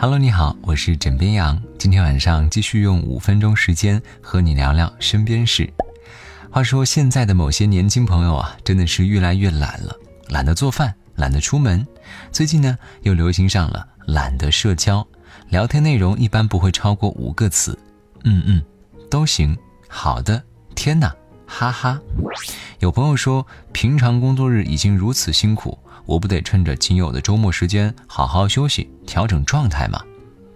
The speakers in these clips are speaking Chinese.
Hello，你好，我是枕边羊。今天晚上继续用五分钟时间和你聊聊身边事。话说，现在的某些年轻朋友啊，真的是越来越懒了，懒得做饭，懒得出门。最近呢，又流行上了懒得社交，聊天内容一般不会超过五个词。嗯嗯，都行。好的，天哪，哈哈。有朋友说，平常工作日已经如此辛苦。我不得趁着仅有的周末时间好好休息，调整状态吗？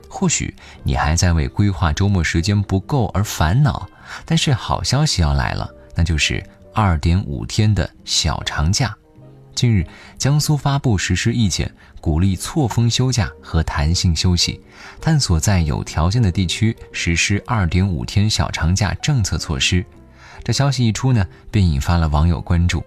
或许你还在为规划周末时间不够而烦恼，但是好消息要来了，那就是二点五天的小长假。近日，江苏发布实施意见，鼓励错峰休假和弹性休息，探索在有条件的地区实施二点五天小长假政策措施。这消息一出呢，便引发了网友关注。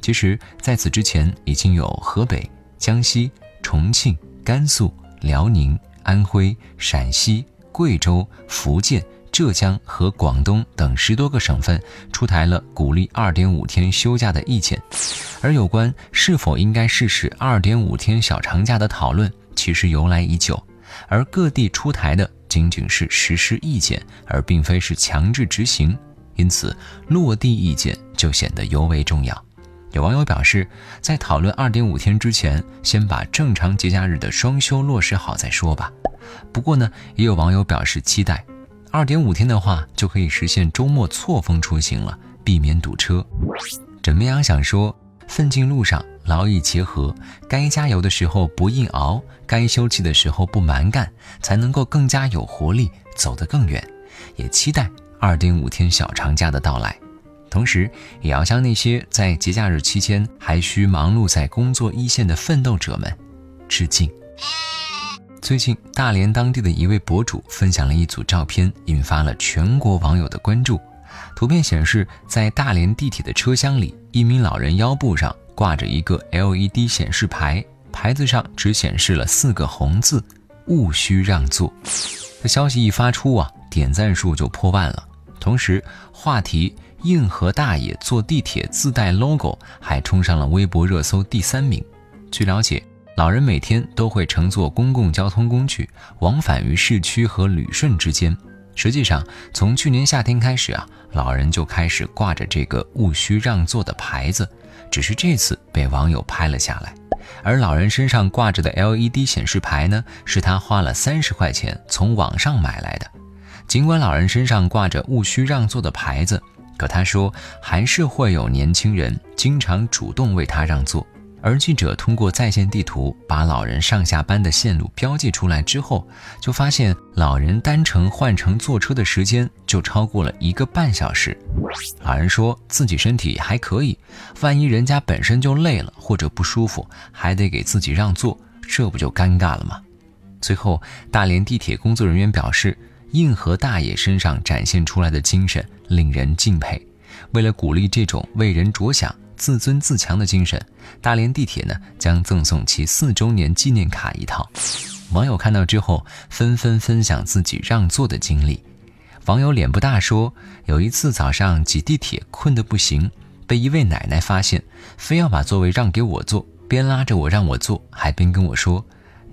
其实，在此之前，已经有河北、江西、重庆、甘肃、辽宁、安徽、陕西、贵州、福建、浙江和广东等十多个省份出台了鼓励二点五天休假的意见，而有关是否应该试试二点五天小长假的讨论，其实由来已久，而各地出台的仅仅是实施意见，而并非是强制执行，因此落地意见就显得尤为重要。有网友表示，在讨论二点五天之前，先把正常节假日的双休落实好再说吧。不过呢，也有网友表示期待，二点五天的话就可以实现周末错峰出行了，避免堵车。枕边羊想说，奋进路上劳逸结合，该加油的时候不硬熬，该休息的时候不蛮干，才能够更加有活力，走得更远。也期待二点五天小长假的到来。同时，也要向那些在节假日期间还需忙碌在工作一线的奋斗者们致敬。最近，大连当地的一位博主分享了一组照片，引发了全国网友的关注。图片显示，在大连地铁的车厢里，一名老人腰部上挂着一个 LED 显示牌，牌子上只显示了四个红字：“勿需让座。”这消息一发出啊，点赞数就破万了。同时，话题。硬核大爷坐地铁自带 logo，还冲上了微博热搜第三名。据了解，老人每天都会乘坐公共交通工具往返于市区和旅顺之间。实际上，从去年夏天开始啊，老人就开始挂着这个勿需让座的牌子，只是这次被网友拍了下来。而老人身上挂着的 LED 显示牌呢，是他花了三十块钱从网上买来的。尽管老人身上挂着勿需让座的牌子，可他说，还是会有年轻人经常主动为他让座。而记者通过在线地图把老人上下班的线路标记出来之后，就发现老人单程换乘坐车的时间就超过了一个半小时。老人说自己身体还可以，万一人家本身就累了或者不舒服，还得给自己让座，这不就尴尬了吗？最后，大连地铁工作人员表示。硬核大爷身上展现出来的精神令人敬佩。为了鼓励这种为人着想、自尊自强的精神，大连地铁呢将赠送其四周年纪念卡一套。网友看到之后纷纷分享自己让座的经历。网友脸不大说，有一次早上挤地铁困得不行，被一位奶奶发现，非要把座位让给我坐，边拉着我让我坐，还边跟我说：“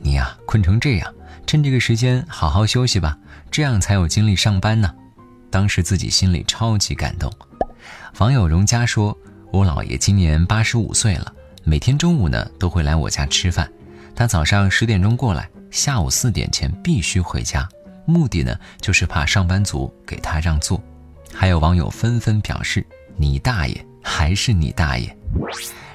你呀，困成这样。”趁这个时间好好休息吧，这样才有精力上班呢。当时自己心里超级感动。网友荣佳说：“我姥爷今年八十五岁了，每天中午呢都会来我家吃饭。他早上十点钟过来，下午四点前必须回家，目的呢就是怕上班族给他让座。”还有网友纷纷表示：“你大爷，还是你大爷。”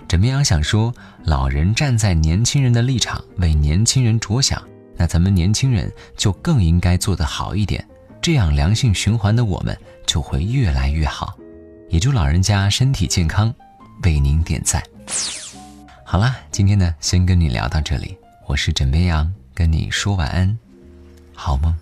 枕边羊想说：“老人站在年轻人的立场，为年轻人着想。”那咱们年轻人就更应该做得好一点，这样良性循环的我们就会越来越好。也祝老人家身体健康，为您点赞。好啦，今天呢，先跟你聊到这里。我是枕边羊，跟你说晚安，好梦。